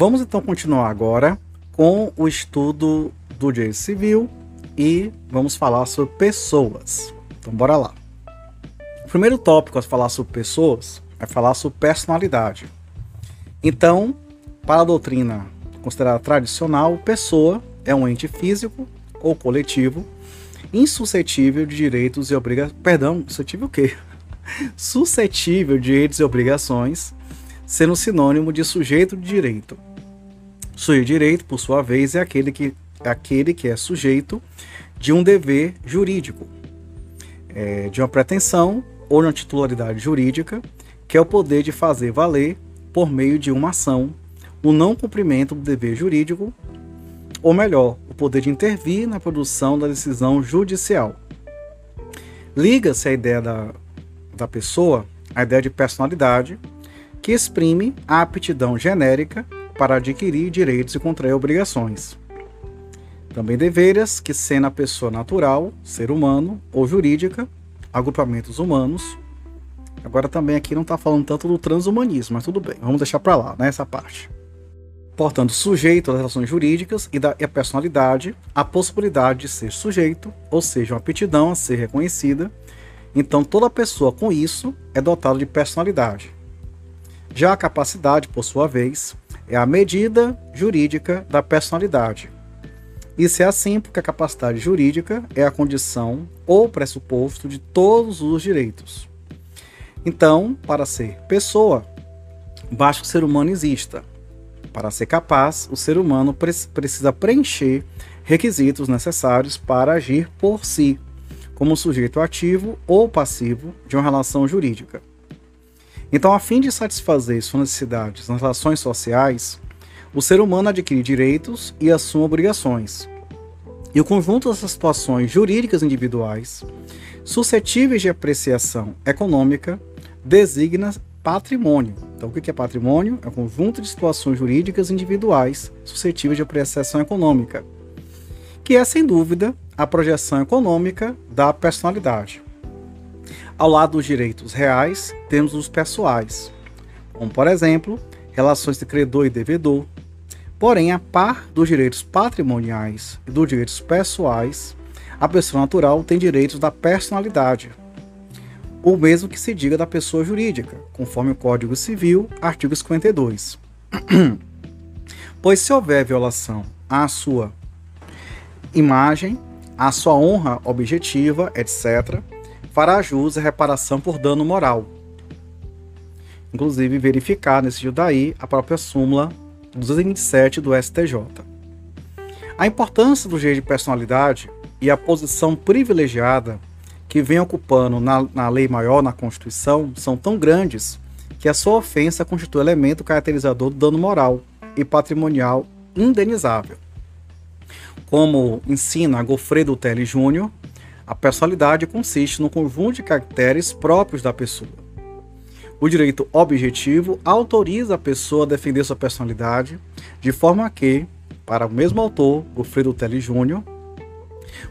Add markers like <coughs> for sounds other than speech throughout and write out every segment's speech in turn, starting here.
Vamos então continuar agora com o estudo do direito civil e vamos falar sobre pessoas. Então, bora lá. O primeiro tópico a falar sobre pessoas é falar sobre personalidade. Então, para a doutrina considerada tradicional, pessoa é um ente físico ou coletivo insuscetível de direitos e obrigações. Perdão, suscetível o quê? <laughs> suscetível de direitos e obrigações, sendo sinônimo de sujeito de direito. Sujeito direito, por sua vez, é aquele que, aquele que é sujeito de um dever jurídico, é, de uma pretensão ou de uma titularidade jurídica, que é o poder de fazer valer, por meio de uma ação, o não cumprimento do dever jurídico, ou melhor, o poder de intervir na produção da decisão judicial. Liga-se a ideia da, da pessoa à ideia de personalidade, que exprime a aptidão genérica para adquirir direitos e contrair obrigações. Também deveres que, sendo a pessoa natural, ser humano ou jurídica, agrupamentos humanos. Agora também aqui não está falando tanto do transhumanismo, mas tudo bem, vamos deixar para lá, né, parte. Portanto, sujeito às relações jurídicas e, da, e a personalidade, a possibilidade de ser sujeito, ou seja, uma aptidão a ser reconhecida. Então, toda pessoa com isso é dotada de personalidade. Já a capacidade, por sua vez, é a medida jurídica da personalidade isso é assim porque a capacidade jurídica é a condição ou pressuposto de todos os direitos. Então, para ser pessoa, basta que o ser humano exista. Para ser capaz, o ser humano precisa preencher requisitos necessários para agir por si, como sujeito ativo ou passivo de uma relação jurídica. Então, a fim de satisfazer suas necessidades nas relações sociais, o ser humano adquire direitos e assume obrigações. E o conjunto dessas situações jurídicas individuais, suscetíveis de apreciação econômica, designa patrimônio. Então, o que é patrimônio? É um conjunto de situações jurídicas individuais suscetíveis de apreciação econômica, que é, sem dúvida, a projeção econômica da personalidade. Ao lado dos direitos reais, temos os pessoais, como, por exemplo, relações de credor e devedor, Porém, a par dos direitos patrimoniais e dos direitos pessoais, a pessoa natural tem direitos da personalidade, o mesmo que se diga da pessoa jurídica, conforme o Código Civil, artigo 52. <clears throat> pois se houver violação à sua imagem, à sua honra objetiva, etc., fará jus a reparação por dano moral. Inclusive, verificar nesse daí a própria súmula 227 do STJ. A importância do jeito de personalidade e a posição privilegiada que vem ocupando na, na lei maior, na Constituição, são tão grandes que a sua ofensa constitui elemento caracterizador do dano moral e patrimonial indenizável. Como ensina Gofredo Telly Júnior, a personalidade consiste no conjunto de caracteres próprios da pessoa, o direito objetivo autoriza a pessoa a defender sua personalidade, de forma que, para o mesmo autor, Wilfredo Telly Jr.,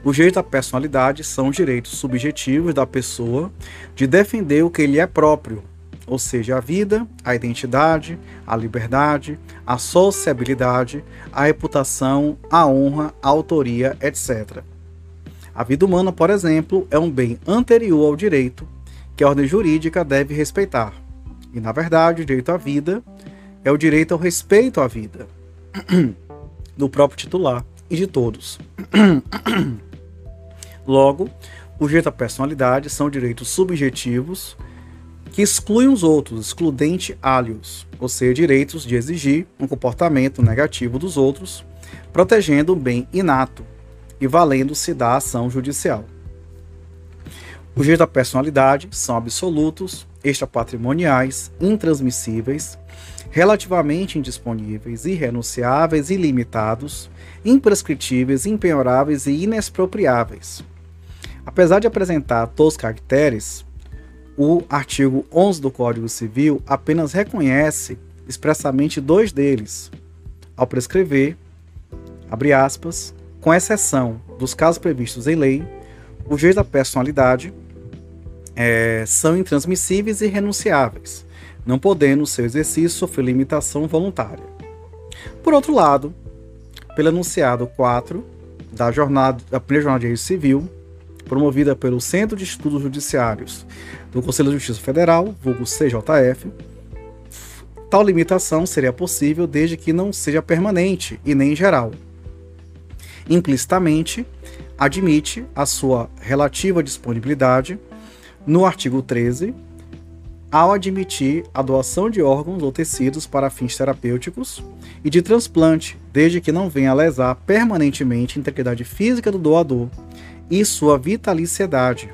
o direito à personalidade são os direitos subjetivos da pessoa de defender o que lhe é próprio, ou seja, a vida, a identidade, a liberdade, a sociabilidade, a reputação, a honra, a autoria, etc. A vida humana, por exemplo, é um bem anterior ao direito que a ordem jurídica deve respeitar. E, na verdade, o direito à vida é o direito ao respeito à vida do próprio titular e de todos. Logo, o direito à personalidade são direitos subjetivos que excluem os outros, excludente alios, ou seja, direitos de exigir um comportamento negativo dos outros, protegendo o bem inato e valendo-se da ação judicial. Os direitos da personalidade são absolutos, extrapatrimoniais, intransmissíveis, relativamente indisponíveis, irrenunciáveis, ilimitados, imprescritíveis, impenhoráveis e inexpropriáveis. Apesar de apresentar todos os caracteres, o artigo 11 do Código Civil apenas reconhece expressamente dois deles, ao prescrever, abre aspas, com exceção dos casos previstos em lei, o direito da personalidade é, são intransmissíveis e renunciáveis, não podendo seu exercício sofrer limitação voluntária. Por outro lado, pelo enunciado 4 da jornada da primeira jornada de registro civil, promovida pelo Centro de Estudos Judiciários do Conselho de Justiça Federal, vulgo CJF, tal limitação seria possível desde que não seja permanente e nem geral. Implicitamente, admite a sua relativa disponibilidade no artigo 13, ao admitir a doação de órgãos ou tecidos para fins terapêuticos e de transplante, desde que não venha a lesar permanentemente a integridade física do doador e sua vitaliciedade,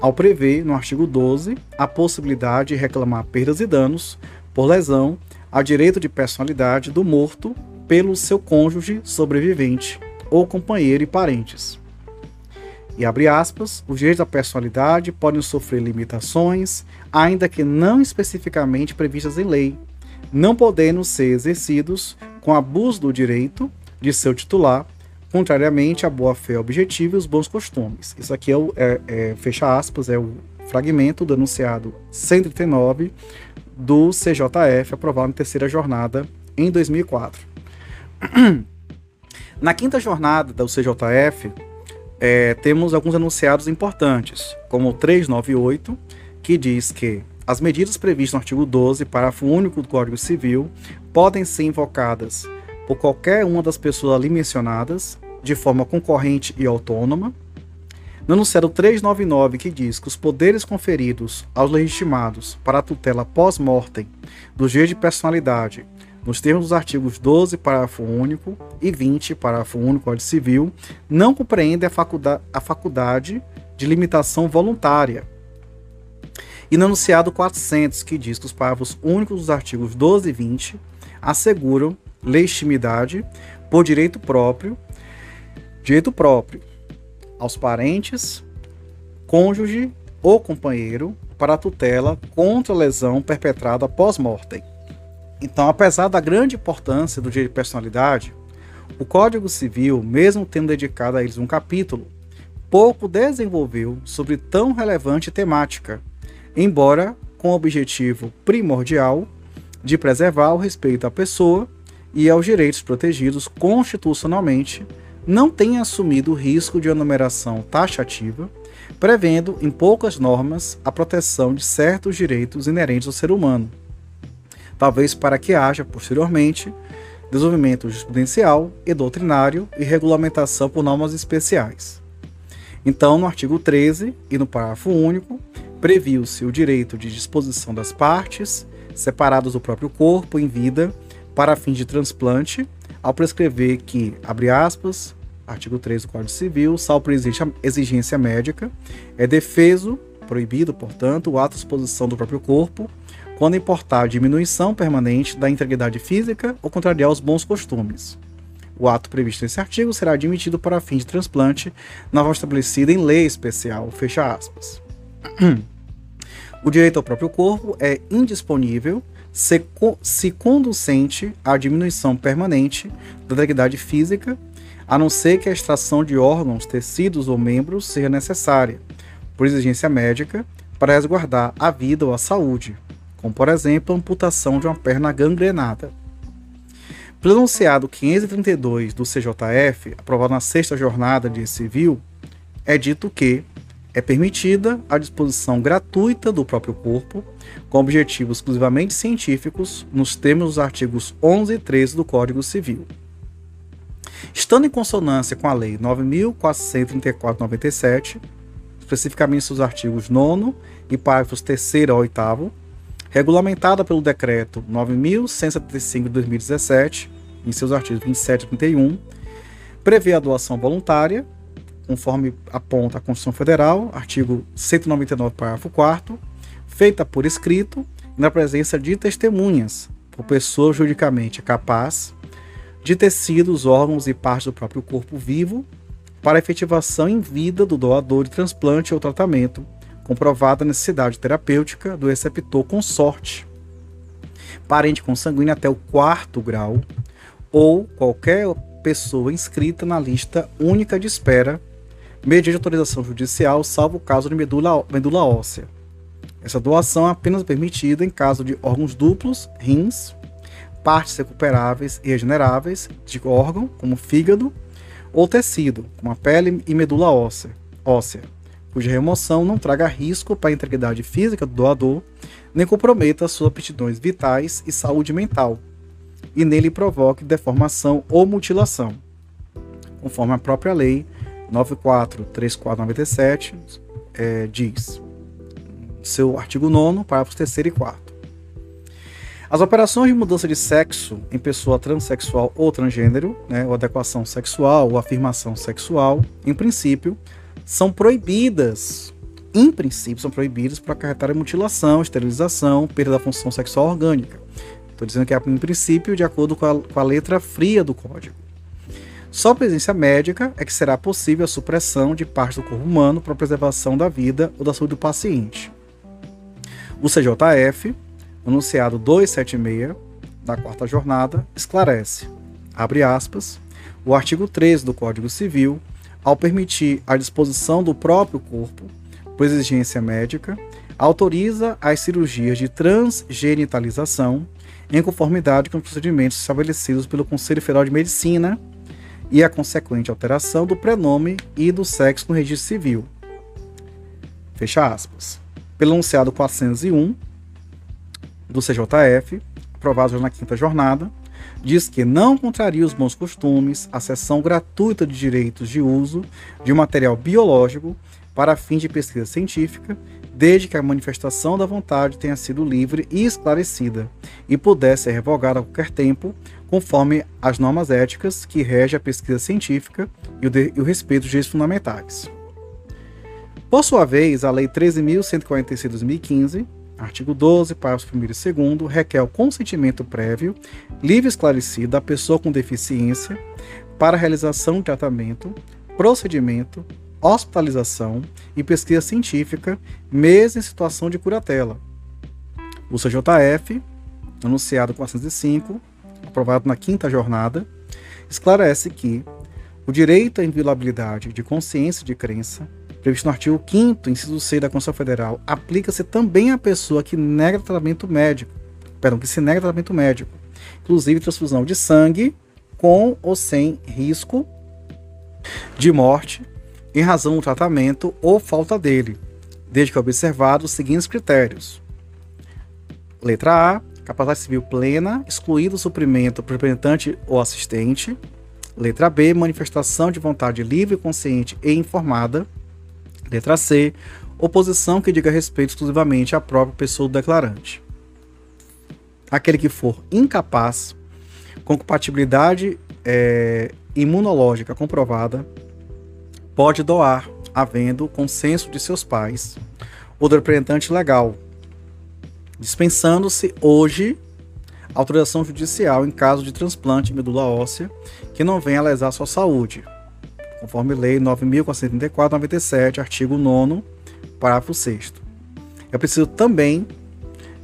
ao prever, no artigo 12, a possibilidade de reclamar perdas e danos por lesão a direito de personalidade do morto pelo seu cônjuge sobrevivente ou companheiro e parentes. E abre aspas, os direitos da personalidade podem sofrer limitações, ainda que não especificamente previstas em lei, não podendo ser exercidos com abuso do direito de seu titular, contrariamente à boa-fé objetiva e os bons costumes. Isso aqui é, o, é, é, fecha aspas, é o fragmento do enunciado 139 do CJF, aprovado na terceira jornada em 2004. <clears throat> Na quinta jornada do CJF, é, temos alguns enunciados importantes, como o 398, que diz que as medidas previstas no artigo 12, parágrafo único do Código Civil, podem ser invocadas por qualquer uma das pessoas ali mencionadas, de forma concorrente e autônoma. No enunciado 399, que diz que os poderes conferidos aos legitimados para a tutela pós-mortem do direito de personalidade nos termos dos artigos 12, parágrafo único, e 20, parágrafo único do Código Civil, não compreende a, faculdade, a faculdade de limitação voluntária. E no enunciado 400, que diz que os parágrafos únicos dos artigos 12 e 20 asseguram legitimidade por direito próprio, direito próprio aos parentes, cônjuge ou companheiro para tutela contra lesão perpetrada pós-mortem. Então, apesar da grande importância do direito de personalidade, o Código Civil, mesmo tendo dedicado a eles um capítulo, pouco desenvolveu sobre tão relevante temática, embora com o objetivo primordial de preservar o respeito à pessoa e aos direitos protegidos constitucionalmente, não tenha assumido o risco de enumeração taxativa, prevendo em poucas normas a proteção de certos direitos inerentes ao ser humano talvez para que haja, posteriormente, desenvolvimento jurisprudencial e doutrinário e regulamentação por normas especiais. Então, no artigo 13 e no parágrafo único, previu-se o direito de disposição das partes, separadas do próprio corpo em vida, para fins de transplante, ao prescrever que, abre aspas, artigo 3 do Código Civil, salvo por exigência médica, é defeso, proibido, portanto, o ato de exposição do próprio corpo quando importar diminuição permanente da integridade física ou contrariar os bons costumes. O ato previsto nesse artigo será admitido para fim de transplante na forma estabelecida em lei especial. Fecha aspas. O direito ao próprio corpo é indisponível se, se conducente à diminuição permanente da integridade física, a não ser que a extração de órgãos, tecidos ou membros seja necessária, por exigência médica, para resguardar a vida ou a saúde, como por exemplo a amputação de uma perna gangrenada. Pelo enunciado 532 do CJF, aprovado na sexta jornada de civil, é dito que é permitida a disposição gratuita do próprio corpo, com objetivos exclusivamente científicos, nos termos dos artigos 11 e 13 do Código Civil. Estando em consonância com a Lei 9.434-97, especificamente seus artigos 9 e parágrafos 3 a 8, regulamentada pelo Decreto 9.175 de 2017, em seus artigos 27 e 31, prevê a doação voluntária, conforme aponta a Constituição Federal, artigo 199, parágrafo 4 feita por escrito, na presença de testemunhas, por pessoa juridicamente capaz, de tecidos, órgãos e partes do próprio corpo vivo, para efetivação em vida do doador de transplante ou tratamento, comprovada a necessidade terapêutica do receptor consorte, parente consanguíneo até o quarto grau, ou qualquer pessoa inscrita na lista única de espera, mediante autorização judicial, salvo o caso de medula, medula óssea. Essa doação é apenas permitida em caso de órgãos duplos, rins, partes recuperáveis e regeneráveis de órgão, como fígado, ou tecido, como a pele e medula óssea, óssea cuja remoção não traga risco para a integridade física do doador, nem comprometa suas aptidões vitais e saúde mental, e nele provoque deformação ou mutilação, conforme a própria lei 943497 é, diz, seu artigo 9, parágrafos 3 e 4. As operações de mudança de sexo em pessoa transexual ou transgênero, né, ou adequação sexual ou afirmação sexual, em princípio, são proibidas, em princípio, são proibidas para acarretar mutilação, esterilização, perda da função sexual orgânica. Estou dizendo que é em princípio de acordo com a, com a letra fria do código. Só presença médica é que será possível a supressão de parte do corpo humano para preservação da vida ou da saúde do paciente. O CJF, anunciado 276 da quarta jornada, esclarece, abre aspas, o artigo 13 do Código Civil ao permitir a disposição do próprio corpo, por exigência médica, autoriza as cirurgias de transgenitalização em conformidade com os procedimentos estabelecidos pelo Conselho Federal de Medicina e a consequente alteração do prenome e do sexo no registro civil. Fecha aspas. Pelo anunciado 401 do CJF, aprovado na quinta jornada, diz que não contraria os bons costumes a cessão gratuita de direitos de uso de material biológico para fins de pesquisa científica, desde que a manifestação da vontade tenha sido livre e esclarecida e pudesse ser revogada a qualquer tempo, conforme as normas éticas que regem a pesquisa científica e o, de, e o respeito dos direitos fundamentais. Por sua vez, a Lei 13.146 de 2015 Artigo 12, parágrafo 1 e 2, requer o consentimento prévio, livre e esclarecido da pessoa com deficiência para realização de tratamento, procedimento, hospitalização e pesquisa científica, mesmo em situação de curatela. O CJF, anunciado 405, aprovado na quinta jornada, esclarece que o direito à inviolabilidade de consciência e de crença previsto no artigo 5 inciso C da Constituição Federal, aplica-se também à pessoa que nega tratamento médico, perdão, que se nega tratamento médico, inclusive transfusão de sangue, com ou sem risco de morte em razão do tratamento ou falta dele, desde que observados os seguintes critérios. Letra A, capacidade civil plena, excluído o suprimento por representante ou assistente. Letra B, manifestação de vontade livre, consciente e informada. Letra C. Oposição que diga respeito exclusivamente à própria pessoa do declarante. Aquele que for incapaz, com compatibilidade é, imunológica comprovada, pode doar, havendo consenso de seus pais ou do representante legal, dispensando-se hoje autorização judicial em caso de transplante de medula óssea que não venha a lesar sua saúde, conforme Lei 9.434-97, artigo 9, parágrafo 6. É preciso também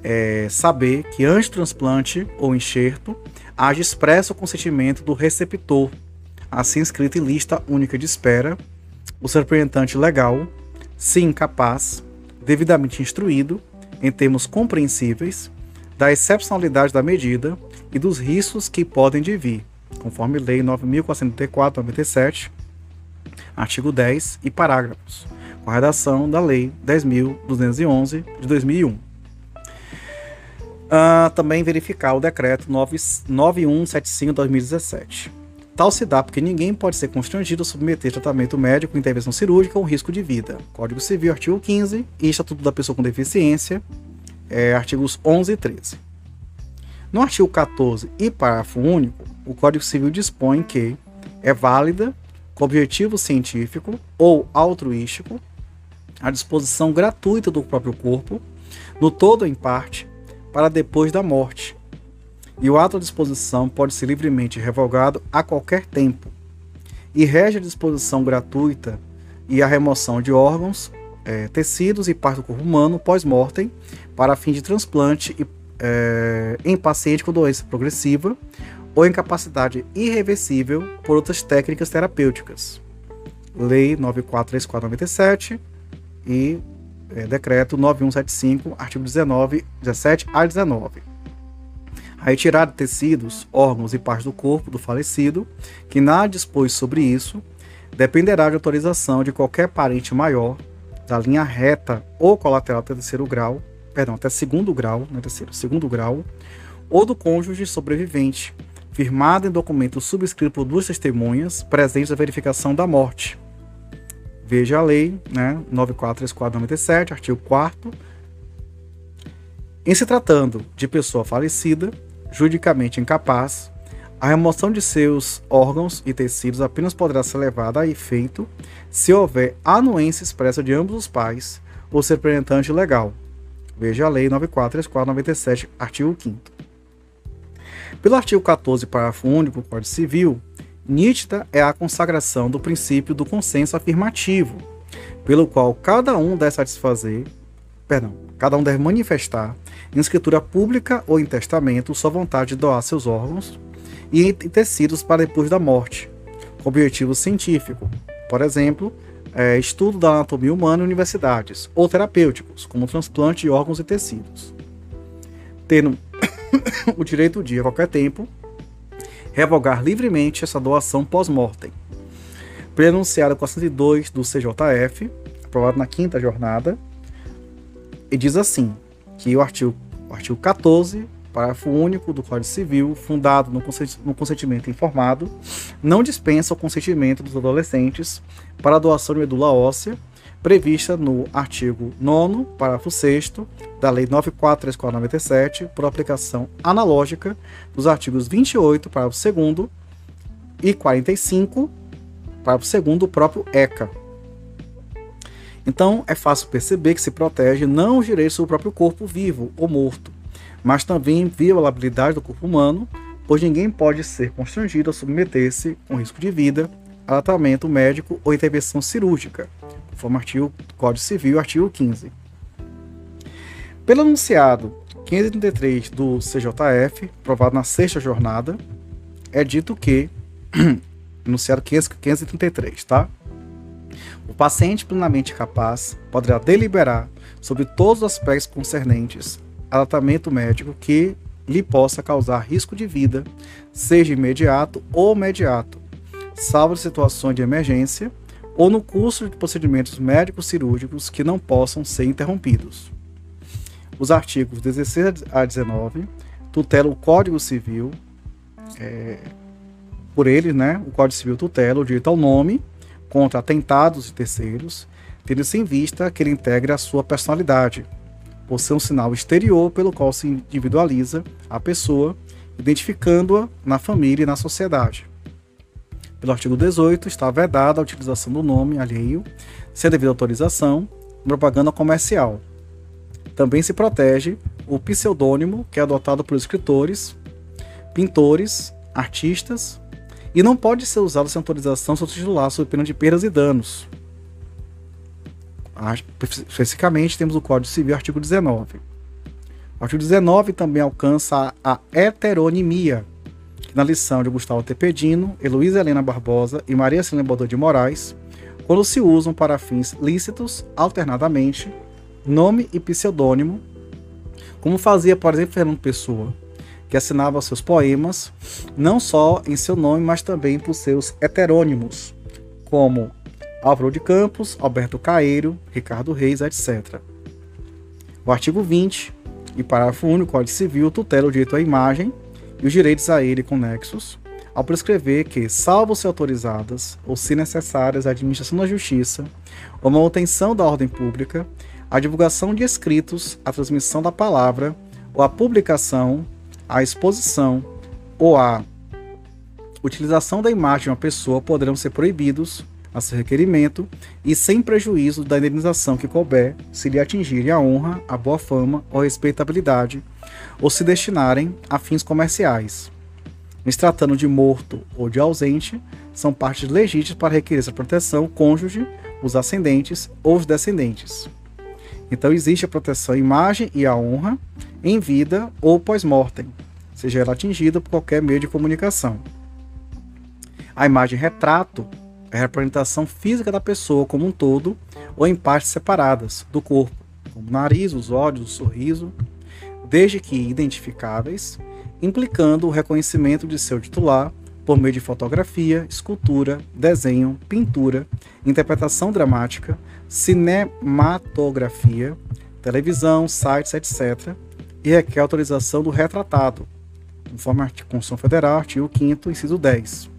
é, saber que antes do transplante ou enxerto, haja expresso consentimento do receptor, assim escrito em lista única de espera, o representante legal, se incapaz, devidamente instruído, em termos compreensíveis, da excepcionalidade da medida e dos riscos que podem vir, conforme Lei 9.434-97, artigo 10 e parágrafos, com a redação da Lei 10.211 de 2001. Uh, ah, também verificar o decreto 9175-2017. Tal se dá porque ninguém pode ser constrangido a submeter tratamento médico, intervenção cirúrgica ou risco de vida. Código Civil, artigo 15 e Estatuto da Pessoa com Deficiência, é, artigos 11 e 13. No artigo 14 e parágrafo único, o Código Civil dispõe que é válida com objetivo científico ou altruístico, a disposição gratuita do próprio corpo, no todo ou em parte, para depois da morte. E o ato de disposição pode ser livremente revogado a qualquer tempo. E rege a disposição gratuita e a remoção de órgãos, é, tecidos e partes do corpo humano pós-mortem para fim de transplante e, é, em paciente com doença progressiva ou incapacidade irreversível por outras técnicas terapêuticas. Lei 943497 e é, Decreto 9175, artigo 19, 17 a 19. A retirada de tecidos, órgãos e partes do corpo do falecido, que nada dispôs sobre isso, dependerá de autorização de qualquer parente maior, da linha reta ou colateral até terceiro grau, perdão, até segundo grau, não é terceiro, segundo grau, ou do cônjuge sobrevivente, firmado em documento subscrito por duas testemunhas presentes na verificação da morte. Veja a lei, né, 943497, artigo 4 Em se tratando de pessoa falecida, juridicamente incapaz, a remoção de seus órgãos e tecidos apenas poderá ser levada a efeito se houver anuência expressa de ambos os pais ou ser representante legal. Veja a Lei 943497, artigo 5 Pelo artigo 14, parágrafo único do Código Civil, nítida é a consagração do princípio do consenso afirmativo, pelo qual cada um deve satisfazer, perdão, cada um deve manifestar em escritura pública ou em testamento sua vontade de doar seus órgãos e tecidos para depois da morte, com objetivo científico, por exemplo, é, estudo da anatomia humana em universidades, ou terapêuticos, como transplante de órgãos e tecidos. Tendo <coughs> o direito de, a qualquer tempo, revogar livremente essa doação pós-mortem. Prenunciado com a 102 do CJF, aprovado na quinta jornada, e diz assim: que o artigo, o artigo 14, parágrafo único do Código Civil, fundado no consentimento informado, não dispensa o consentimento dos adolescentes para a doação de medula óssea, prevista no artigo 9, parágrafo 6 da Lei 943497, por aplicação analógica dos artigos 28, parágrafo 2 e 45, parágrafo 2 do próprio ECA, então é fácil perceber que se protege não os direitos do próprio corpo vivo ou morto, mas também violabilidade do corpo humano, pois ninguém pode ser constrangido a submeter-se, com risco de vida, tratamento médico ou intervenção cirúrgica, conforme artigo Código Civil, artigo 15. Pelo anunciado 533 do CJF, aprovado na sexta jornada, é dito que, <clears throat> anunciado 533, tá? O paciente plenamente capaz poderá deliberar sobre todos os aspectos concernentes a tratamento médico que lhe possa causar risco de vida, seja imediato ou imediato, salvo situações de emergência ou no curso de procedimentos médicos cirúrgicos que não possam ser interrompidos. Os artigos 16 a 19 tutelam o Código Civil, é, por ele, né, o Código Civil tutela o direito ao nome, contra atentados de terceiros, tendo-se em vista que ele integre a sua personalidade, por ser um sinal exterior pelo qual se individualiza a pessoa, identificando-a na família e na sociedade. Pelo artigo 18, está vedada a utilização do nome alheio, sem devida autorização, propaganda comercial. Também se protege o pseudônimo que é adotado por escritores, pintores, artistas e não pode ser usado sem autorização seu titular sob pena de perdas e danos. Especificamente, temos o Código Civil, artigo 19. O artigo 19 também alcança a heteronimia, na lição de Gustavo Tepedino, Heloísa Helena Barbosa e Maria Celina Bodor de Moraes, quando se usam para fins lícitos, alternadamente, nome e pseudônimo, como fazia, por exemplo, Fernando Pessoa, que assinava seus poemas não só em seu nome, mas também por seus heterônimos, como Álvaro de Campos, Alberto Caeiro, Ricardo Reis, etc. O artigo 20 e parágrafo único do Código Civil tutela o direito à imagem e os direitos a ele conexos, ao prescrever que, salvo se autorizadas ou se necessárias a administração da justiça ou manutenção da ordem pública, a divulgação de escritos, a transmissão da palavra ou a publicação a exposição ou a utilização da imagem de uma pessoa poderão ser proibidos a seu requerimento e sem prejuízo da indenização que couber se lhe atingirem a honra, a boa fama ou a respeitabilidade ou se destinarem a fins comerciais. Se tratando de morto ou de ausente, são partes legítimas para requerer essa proteção o cônjuge, os ascendentes ou os descendentes. Então existe a proteção à imagem e à honra em vida ou pós-mortem, seja ela atingida por qualquer meio de comunicação. A imagem retrato é a representação física da pessoa como um todo ou em partes separadas do corpo, como o nariz, os olhos, o sorriso, desde que identificáveis, implicando o reconhecimento de seu titular por meio de fotografia, escultura, desenho, pintura, interpretação dramática, cinematografia, televisão, sites, etc., e requer autorização do retratado, conforme a Constituição Federal, artigo 5 inciso 10.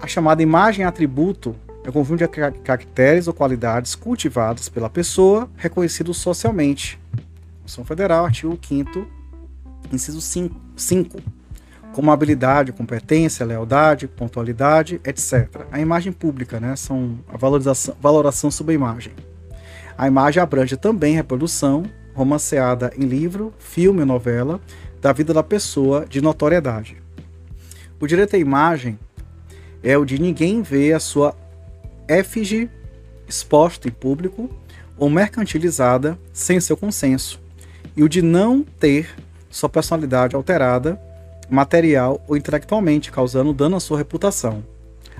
A chamada imagem atributo é o conjunto de caracteres ou qualidades cultivadas pela pessoa, reconhecidos socialmente. Constituição Federal, artigo 5 inciso 5 como habilidade, competência, lealdade, pontualidade, etc. A imagem pública, né, são a valorização, valoração sobre a imagem. A imagem abrange também reprodução, romanceada em livro, filme ou novela, da vida da pessoa de notoriedade. O direito à imagem é o de ninguém ver a sua efígie exposta em público ou mercantilizada sem seu consenso, e o de não ter sua personalidade alterada material ou intelectualmente, causando dano à sua reputação.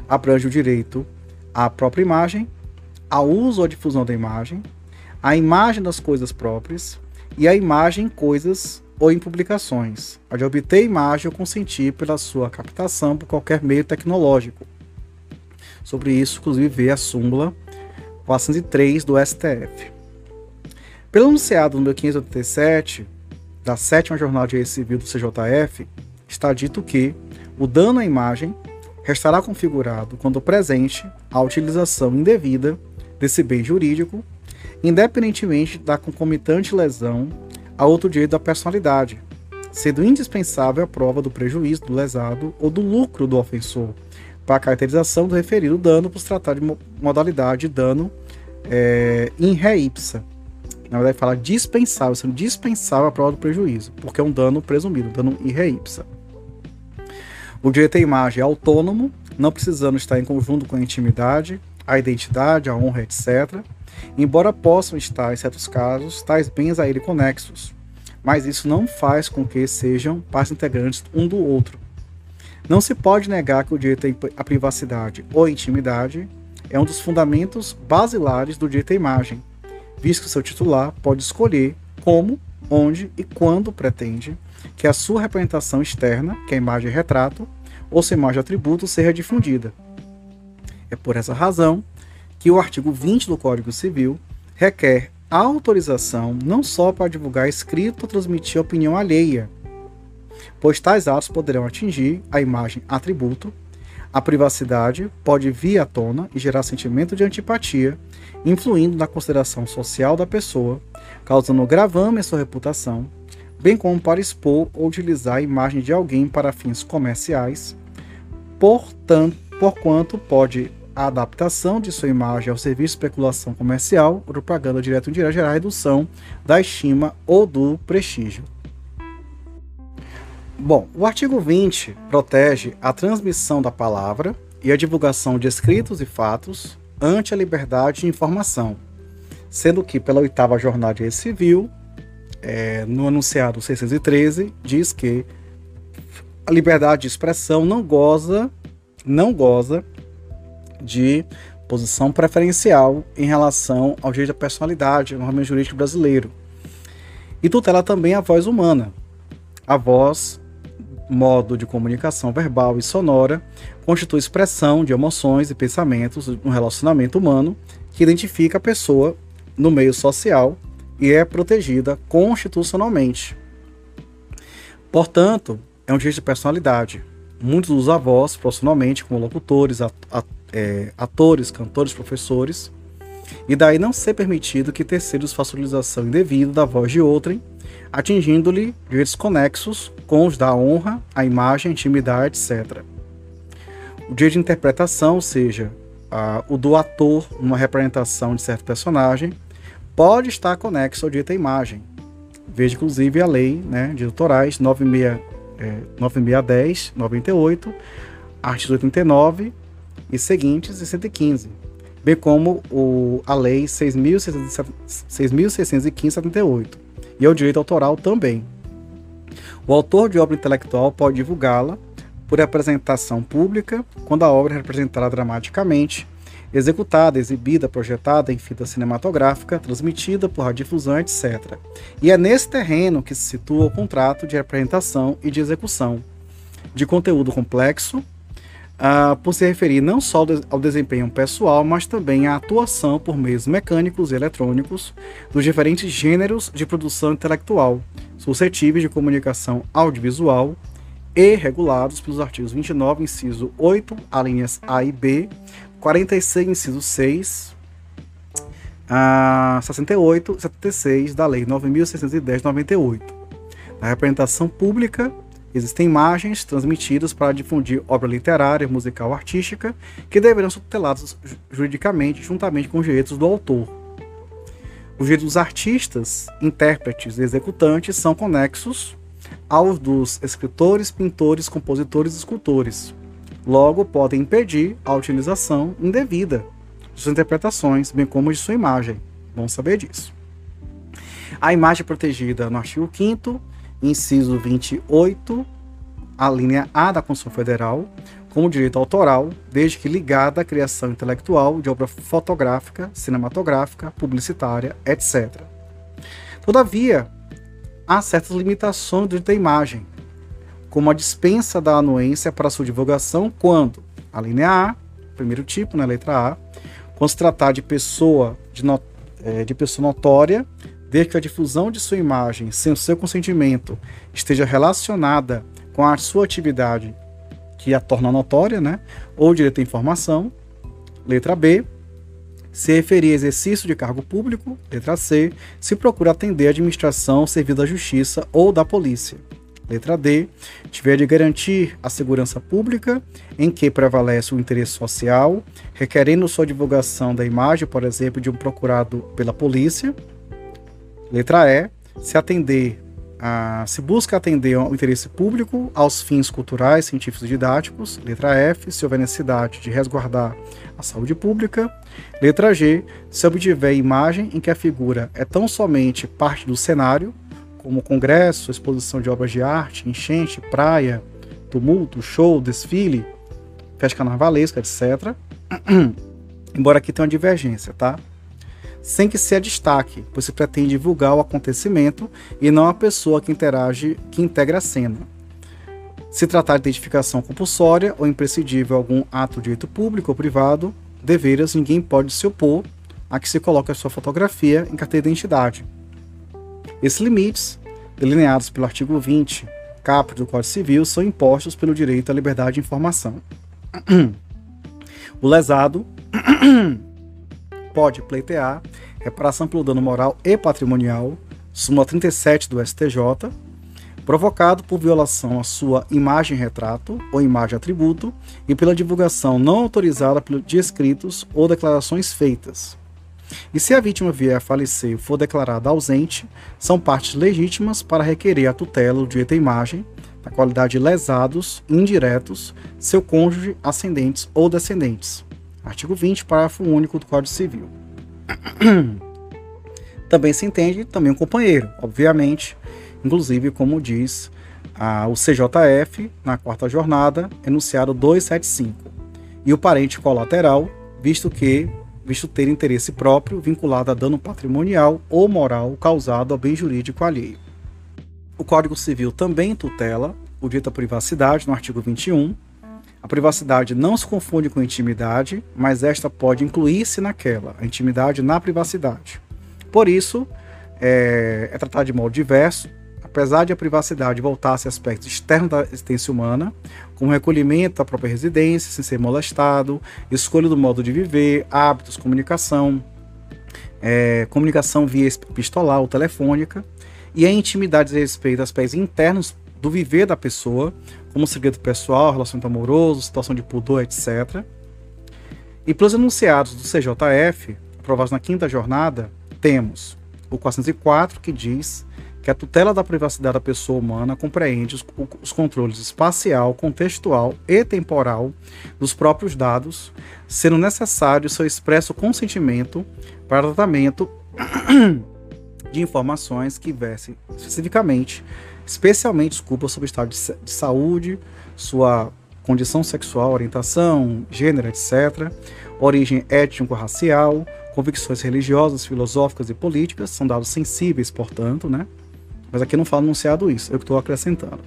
Abrange o direito à própria imagem, ao uso ou difusão da imagem, à imagem das coisas próprias e à imagem em coisas ou em publicações, a de obter imagem ou consentir pela sua captação por qualquer meio tecnológico. Sobre isso, inclusive, vê a súmula 403 do STF. Pelo anunciado número 587 da sétima jornada de direito civil do CJF, está dito que o dano à imagem restará configurado quando presente a utilização indevida desse bem jurídico, independentemente da concomitante lesão a outro direito da personalidade, sendo indispensável a prova do prejuízo do lesado ou do lucro do ofensor para a caracterização do referido dano por se tratar de modalidade de dano é, in re ipsa. Na verdade, fala dispensável, sendo dispensável a prova do prejuízo, porque é um dano presumido, dano in re ipsa. O direito à imagem é autônomo, não precisando estar em conjunto com a intimidade, a identidade, a honra, etc. Embora possam estar, em certos casos, tais bens a ele conexos, mas isso não faz com que sejam partes integrantes um do outro. Não se pode negar que o direito à privacidade ou intimidade é um dos fundamentos basilares do direito à imagem, visto que seu titular pode escolher como, onde e quando pretende que a sua representação externa, que é a imagem retrato, ou sua imagem atributo, seja difundida. É por essa razão que o artigo 20 do Código Civil requer autorização não só para divulgar escrito ou transmitir opinião alheia, pois tais atos poderão atingir a imagem atributo, a privacidade pode vir à tona e gerar sentimento de antipatia, influindo na consideração social da pessoa, causando gravame à sua reputação, bem como para expor ou utilizar a imagem de alguém para fins comerciais, portanto, porquanto pode a adaptação de sua imagem ao serviço de especulação comercial, propaganda direta ou indireta gerar redução da estima ou do prestígio. Bom, o artigo 20 protege a transmissão da palavra e a divulgação de escritos e fatos ante a liberdade de informação, sendo que pela oitava jornada de civil é, no anunciado 613, diz que a liberdade de expressão não goza, não goza de posição preferencial em relação ao direito da personalidade, no ordenamento jurídico brasileiro. E tutela também a voz humana. A voz, modo de comunicação verbal e sonora, constitui expressão de emoções e pensamentos no relacionamento humano que identifica a pessoa no meio social e é protegida constitucionalmente. Portanto, é um direito de personalidade. Muitos usam a voz profissionalmente como locutores, é, atores, cantores, professores, e daí não ser permitido que terceiros façam utilização indevida da voz de outrem, atingindo-lhe direitos conexos com os da honra, a imagem, a intimidade, etc. O direito de interpretação, ou seja, a, o do ator numa representação de certo personagem, pode estar conexo ao direito à imagem. Veja, inclusive, a lei né, de autorais 96, é, 9610, 98, artigos 89 e seguintes e 115, bem como o, a lei 6.615, 78, e ao direito autoral também. O autor de obra intelectual pode divulgá-la por apresentação pública quando a obra é representada dramaticamente executada, exibida, projetada em fita cinematográfica, transmitida por radiodifusão, etc. E é nesse terreno que se situa o contrato de representação e de execução de conteúdo complexo, uh, por se referir não só ao desempenho pessoal, mas também à atuação por meios mecânicos e eletrônicos dos diferentes gêneros de produção intelectual, suscetíveis de comunicação audiovisual e regulados pelos artigos 29, inciso 8, alíneas A e B, 46, inciso 6, a 68 76 da Lei 9.610 98. Na representação pública, existem imagens transmitidas para difundir obra literária, musical ou artística que deverão ser tuteladas juridicamente juntamente com os direitos do autor. Os direitos dos artistas, intérpretes e executantes são conexos aos dos escritores, pintores, compositores e escultores. Logo, podem impedir a utilização indevida de suas interpretações, bem como de sua imagem. Bom saber disso. A imagem protegida no artigo 5 inciso 28, a linha A da Constituição Federal, como direito autoral, desde que ligada à criação intelectual de obra fotográfica, cinematográfica, publicitária, etc. Todavia, há certas limitações do direito à imagem, como a dispensa da anuência para sua divulgação quando, a linha A, primeiro tipo, na letra A, quando se tratar de pessoa, de, not, é, de pessoa notória, desde que a difusão de sua imagem sem o seu consentimento esteja relacionada com a sua atividade que a torna notória, né, ou direito à informação. Letra B, se referir a exercício de cargo público. Letra C, se procura atender a administração, serviço da justiça ou da polícia. Letra D. Tiver de garantir a segurança pública, em que prevalece o interesse social, requerendo sua divulgação da imagem, por exemplo, de um procurado pela polícia. Letra E. Se atender a, se busca atender ao interesse público, aos fins culturais, científicos e didáticos. Letra F. Se houver necessidade de resguardar a saúde pública. Letra G. Se obtiver imagem em que a figura é tão somente parte do cenário, como congresso, exposição de obras de arte, enchente, praia, tumulto, show, desfile, festa carnavalesca, etc. <clears throat> Embora aqui tenha uma divergência, tá? Sem que se destaque, pois se pretende divulgar o acontecimento e não a pessoa que interage, que integra a cena. Se tratar de identificação compulsória ou imprescindível algum ato de direito público ou privado, deveras ninguém pode se opor a que se coloque a sua fotografia em carteira de identidade, esses limites, delineados pelo artigo 20, caput do Código Civil, são impostos pelo direito à liberdade de informação. <clears throat> O lesado <clears throat> pode pleitear reparação pelo dano moral e patrimonial, súmula 37 do STJ, provocado por violação à sua imagem-retrato ou imagem-atributo e pela divulgação não autorizada de escritos ou declarações feitas, e se a vítima vier a falecer ou for declarada ausente, são partes legítimas para requerer a tutela do direito à imagem, na qualidade de lesados indiretos, seu cônjuge, ascendentes ou descendentes. Artigo 20, parágrafo único do Código Civil. <clears throat> também se entende também um companheiro, obviamente, inclusive como diz o CJF na quarta jornada, enunciado 275, e o parente colateral, visto que visto ter interesse próprio vinculado a dano patrimonial ou moral causado ao bem jurídico alheio. O Código Civil também tutela o direito à privacidade no artigo 21. A privacidade não se confunde com intimidade, mas esta pode incluir-se naquela, a intimidade na privacidade. Por isso, é, é tratado de modo diverso apesar de a privacidade voltar-se a aspectos externos da existência humana, como recolhimento da própria residência, sem ser molestado, escolha do modo de viver, hábitos, comunicação, é, comunicação via epistolar ou telefônica, e a intimidade a respeito dos aspectos internos do viver da pessoa, como segredo pessoal, relacionamento amoroso, situação de pudor, etc. E pelos enunciados do CJF, aprovados na quinta jornada, temos o 404, que diz que a tutela da privacidade da pessoa humana compreende os, os, controles espacial, contextual e temporal dos próprios dados, sendo necessário seu expresso consentimento para tratamento <clears throat> de informações que versem especificamente, especialmente desculpa sobre o estado de, de saúde, sua condição sexual, orientação, gênero, etc., origem étnico-racial, convicções religiosas, filosóficas e políticas, são dados sensíveis, portanto, né? Mas aqui não fala enunciado isso, eu estou acrescentando.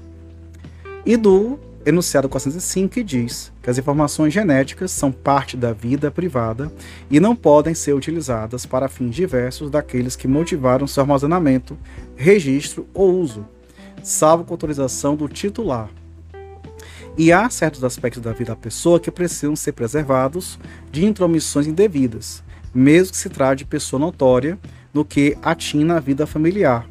E do enunciado 405 que diz que as informações genéticas são parte da vida privada e não podem ser utilizadas para fins diversos daqueles que motivaram seu armazenamento, registro ou uso, salvo com autorização do titular. E há certos aspectos da vida da pessoa que precisam ser preservados de intromissões indevidas, mesmo que se trate de pessoa notória no que atina a vida familiar,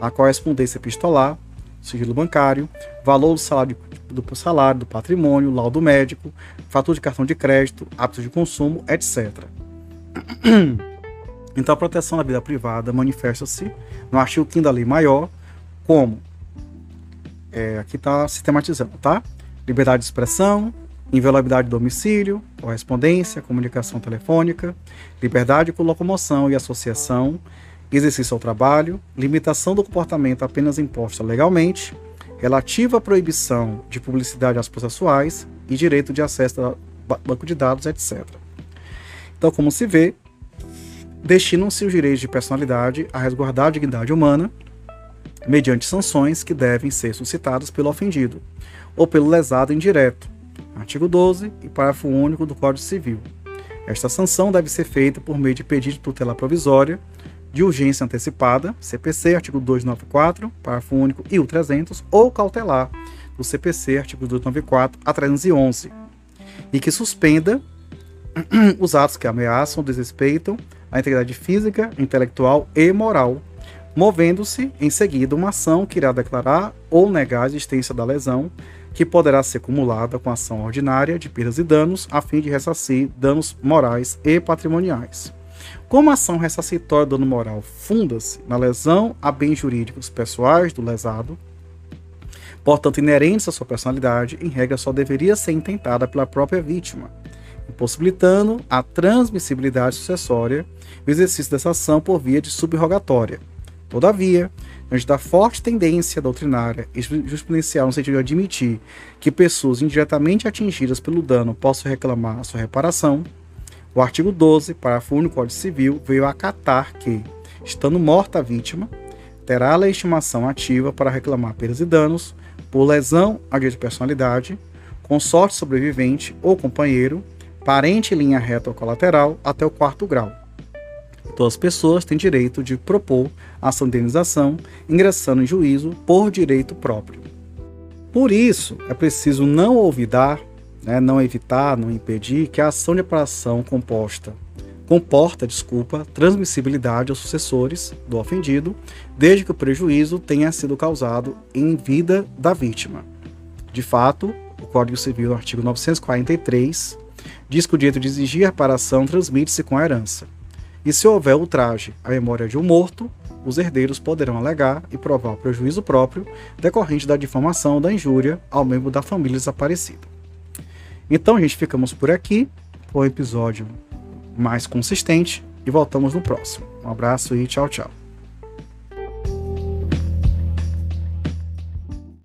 a correspondência epistolar, sigilo bancário, valor do salário, do salário, do patrimônio, laudo médico, fatura de cartão de crédito, hábitos de consumo, etc. Então, a proteção da vida privada manifesta-se no artigo 5 da Lei Maior como é, aqui está sistematizando, tá? Liberdade de expressão, inviolabilidade do domicílio, correspondência, comunicação telefônica, liberdade de locomoção e associação, exercício ao trabalho, limitação do comportamento apenas imposta legalmente, relativa à proibição de publicidade às processuais e direito de acesso a banco de dados, etc. Então, como se vê, destinam-se os direitos de personalidade a resguardar a dignidade humana mediante sanções que devem ser suscitadas pelo ofendido ou pelo lesado indireto. Artigo 12 e parágrafo único do Código Civil. Esta sanção deve ser feita por meio de pedido de tutela provisória de urgência antecipada, CPC, artigo 294, parágrafo único e o 300, ou cautelar, do CPC, artigo 294 a 311, e que suspenda <clears throat> os atos que ameaçam ou desrespeitam a integridade física, intelectual e moral, movendo-se em seguida uma ação que irá declarar ou negar a existência da lesão, que poderá ser acumulada com ação ordinária de perdas e danos, a fim de ressarcir danos morais e patrimoniais. Como a ação ressarcitória do dano moral funda-se na lesão a bens jurídicos pessoais do lesado, portanto inerentes à sua personalidade, em regra só deveria ser intentada pela própria vítima, impossibilitando a transmissibilidade sucessória e o exercício dessa ação por via de subrogatória. Todavia, diante da forte tendência doutrinária e jurisprudencial no sentido de admitir que pessoas indiretamente atingidas pelo dano possam reclamar a sua reparação, o artigo 12, parágrafo único do Código Civil, veio acatar que, estando morta a vítima, terá a legitimação ativa para reclamar perdas e danos por lesão à direito de personalidade, consorte sobrevivente ou companheiro, parente em linha reta ou colateral até o quarto grau. Todas as pessoas têm direito de propor ação de indenização, ingressando em juízo por direito próprio. Por isso, é preciso não olvidar né, não evitar, não impedir que a ação de reparação composta comporta, desculpa, transmissibilidade aos sucessores do ofendido, desde que o prejuízo tenha sido causado em vida da vítima. De fato, o Código Civil, no artigo 943, diz que o direito de exigir reparação transmite-se com a herança. E se houver ultraje à memória de um morto, os herdeiros poderão alegar e provar o prejuízo próprio decorrente da difamação da injúria ao membro da família desaparecida. Então, gente, ficamos por aqui. Foi um episódio mais consistente e voltamos no próximo. Um abraço e tchau, tchau.